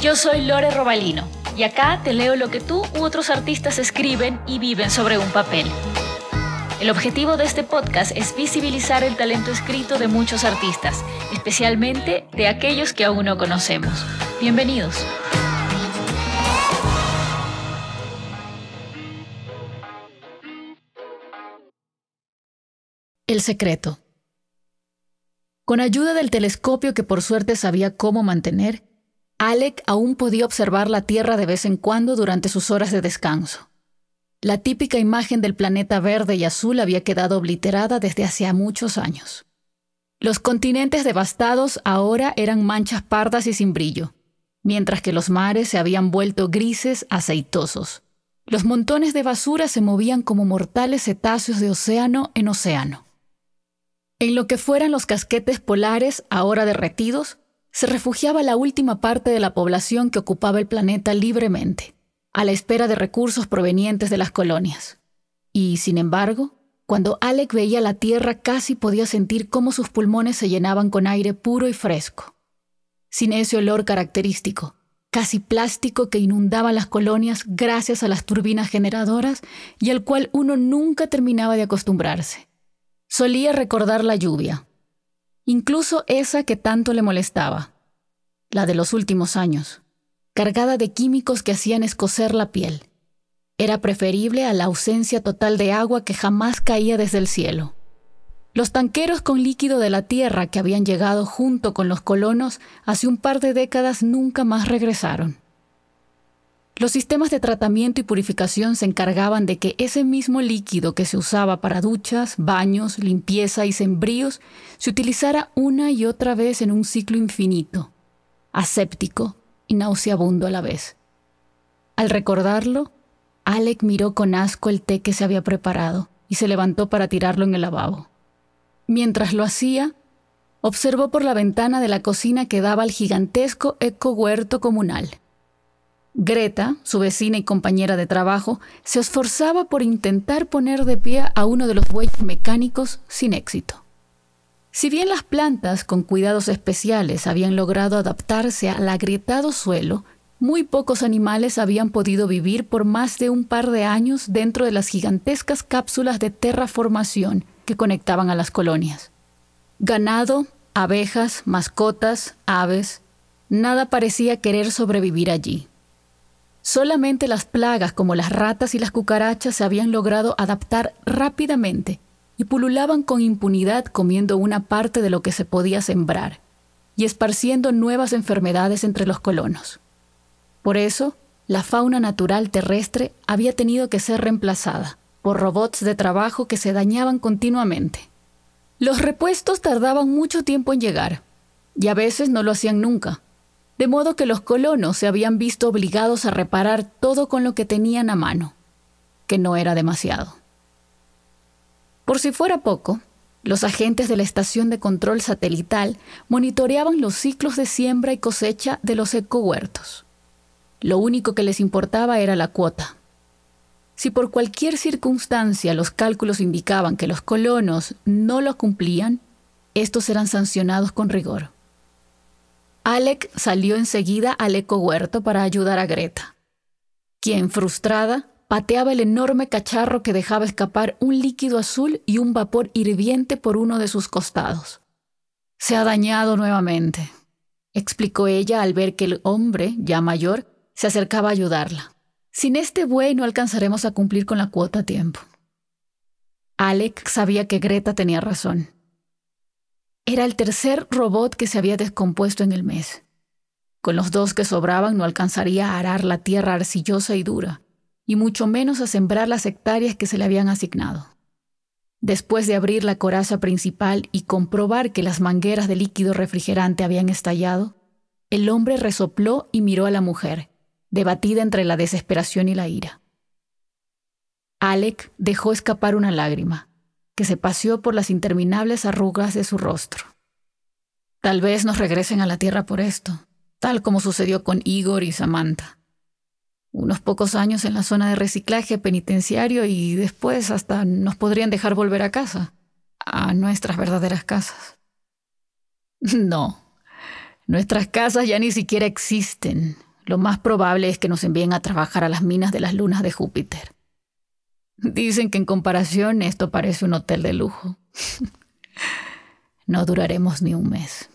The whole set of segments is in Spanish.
Yo soy Lore Robalino y acá te leo lo que tú u otros artistas escriben y viven sobre un papel. El objetivo de este podcast es visibilizar el talento escrito de muchos artistas, especialmente de aquellos que aún no conocemos. Bienvenidos. El secreto. Con ayuda del telescopio que por suerte sabía cómo mantener, Alec aún podía observar la Tierra de vez en cuando durante sus horas de descanso. La típica imagen del planeta verde y azul había quedado obliterada desde hacía muchos años. Los continentes devastados ahora eran manchas pardas y sin brillo, mientras que los mares se habían vuelto grises, aceitosos. Los montones de basura se movían como mortales cetáceos de océano en océano. En lo que fueran los casquetes polares, ahora derretidos, se refugiaba la última parte de la población que ocupaba el planeta libremente, a la espera de recursos provenientes de las colonias. Y, sin embargo, cuando Alec veía la Tierra casi podía sentir cómo sus pulmones se llenaban con aire puro y fresco, sin ese olor característico, casi plástico que inundaba las colonias gracias a las turbinas generadoras y al cual uno nunca terminaba de acostumbrarse. Solía recordar la lluvia, incluso esa que tanto le molestaba, la de los últimos años, cargada de químicos que hacían escocer la piel. Era preferible a la ausencia total de agua que jamás caía desde el cielo. Los tanqueros con líquido de la tierra que habían llegado junto con los colonos hace un par de décadas nunca más regresaron. Los sistemas de tratamiento y purificación se encargaban de que ese mismo líquido que se usaba para duchas, baños, limpieza y sembríos se utilizara una y otra vez en un ciclo infinito, aséptico y nauseabundo a la vez. Al recordarlo, Alec miró con asco el té que se había preparado y se levantó para tirarlo en el lavabo. Mientras lo hacía, observó por la ventana de la cocina que daba al gigantesco eco huerto comunal. Greta, su vecina y compañera de trabajo, se esforzaba por intentar poner de pie a uno de los bueyes mecánicos sin éxito. Si bien las plantas, con cuidados especiales, habían logrado adaptarse al agrietado suelo, muy pocos animales habían podido vivir por más de un par de años dentro de las gigantescas cápsulas de terraformación que conectaban a las colonias. Ganado, abejas, mascotas, aves, nada parecía querer sobrevivir allí. Solamente las plagas como las ratas y las cucarachas se habían logrado adaptar rápidamente y pululaban con impunidad comiendo una parte de lo que se podía sembrar y esparciendo nuevas enfermedades entre los colonos. Por eso, la fauna natural terrestre había tenido que ser reemplazada por robots de trabajo que se dañaban continuamente. Los repuestos tardaban mucho tiempo en llegar, y a veces no lo hacían nunca, de modo que los colonos se habían visto obligados a reparar todo con lo que tenían a mano, que no era demasiado. Por si fuera poco, los agentes de la estación de control satelital monitoreaban los ciclos de siembra y cosecha de los ecohuertos. Lo único que les importaba era la cuota. Si por cualquier circunstancia los cálculos indicaban que los colonos no lo cumplían, estos eran sancionados con rigor. Alec salió enseguida al eco huerto para ayudar a Greta, quien, frustrada, pateaba el enorme cacharro que dejaba escapar un líquido azul y un vapor hirviente por uno de sus costados. Se ha dañado nuevamente, explicó ella al ver que el hombre, ya mayor, se acercaba a ayudarla. Sin este buey no alcanzaremos a cumplir con la cuota a tiempo. Alec sabía que Greta tenía razón. Era el tercer robot que se había descompuesto en el mes. Con los dos que sobraban no alcanzaría a arar la tierra arcillosa y dura, y mucho menos a sembrar las hectáreas que se le habían asignado. Después de abrir la coraza principal y comprobar que las mangueras de líquido refrigerante habían estallado, el hombre resopló y miró a la mujer, debatida entre la desesperación y la ira. Alec dejó escapar una lágrima que se paseó por las interminables arrugas de su rostro. Tal vez nos regresen a la Tierra por esto, tal como sucedió con Igor y Samantha. Unos pocos años en la zona de reciclaje penitenciario y después hasta nos podrían dejar volver a casa, a nuestras verdaderas casas. No, nuestras casas ya ni siquiera existen, lo más probable es que nos envíen a trabajar a las minas de las lunas de Júpiter. Dicen que en comparación esto parece un hotel de lujo. no duraremos ni un mes.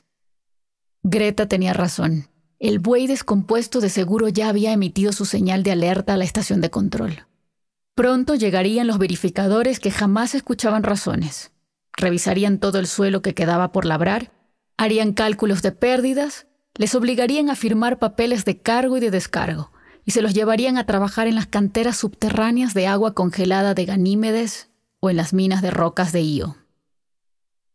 Greta tenía razón. El buey descompuesto de seguro ya había emitido su señal de alerta a la estación de control. Pronto llegarían los verificadores que jamás escuchaban razones. Revisarían todo el suelo que quedaba por labrar, harían cálculos de pérdidas, les obligarían a firmar papeles de cargo y de descargo, y se los llevarían a trabajar en las canteras subterráneas de agua congelada de Ganímedes o en las minas de rocas de Io.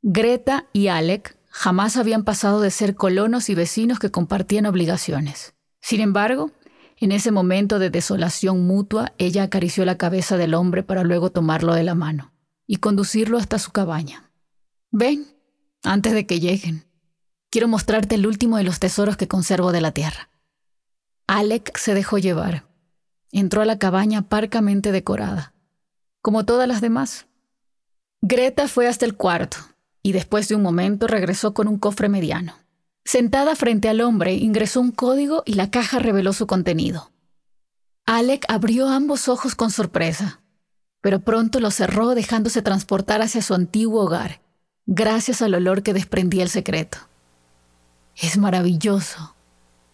Greta y Alec jamás habían pasado de ser colonos y vecinos que compartían obligaciones. Sin embargo, en ese momento de desolación mutua, ella acarició la cabeza del hombre para luego tomarlo de la mano y conducirlo hasta su cabaña. Ven, antes de que lleguen. Quiero mostrarte el último de los tesoros que conservo de la tierra. Alec se dejó llevar. Entró a la cabaña parcamente decorada, como todas las demás. Greta fue hasta el cuarto y después de un momento regresó con un cofre mediano. Sentada frente al hombre, ingresó un código y la caja reveló su contenido. Alec abrió ambos ojos con sorpresa, pero pronto los cerró dejándose transportar hacia su antiguo hogar, gracias al olor que desprendía el secreto. Es maravilloso.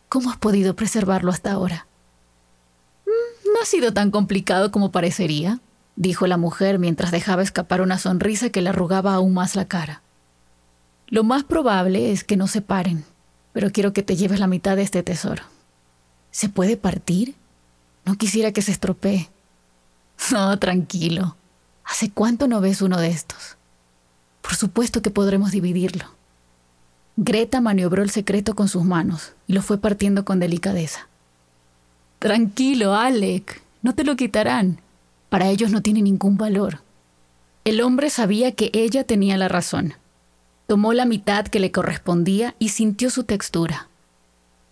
¿Cómo has podido preservarlo hasta ahora? Mm, no ha sido tan complicado como parecería, dijo la mujer mientras dejaba escapar una sonrisa que le arrugaba aún más la cara. Lo más probable es que no se paren, pero quiero que te lleves la mitad de este tesoro. ¿Se puede partir? No quisiera que se estropee. No, tranquilo. ¿Hace cuánto no ves uno de estos? Por supuesto que podremos dividirlo. Greta maniobró el secreto con sus manos y lo fue partiendo con delicadeza. Tranquilo, Alec, no te lo quitarán. Para ellos no tiene ningún valor. El hombre sabía que ella tenía la razón. Tomó la mitad que le correspondía y sintió su textura.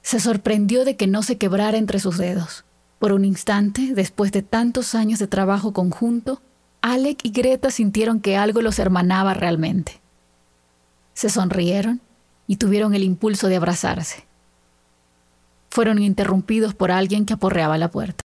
Se sorprendió de que no se quebrara entre sus dedos. Por un instante, después de tantos años de trabajo conjunto, Alec y Greta sintieron que algo los hermanaba realmente. Se sonrieron y tuvieron el impulso de abrazarse. Fueron interrumpidos por alguien que aporreaba la puerta.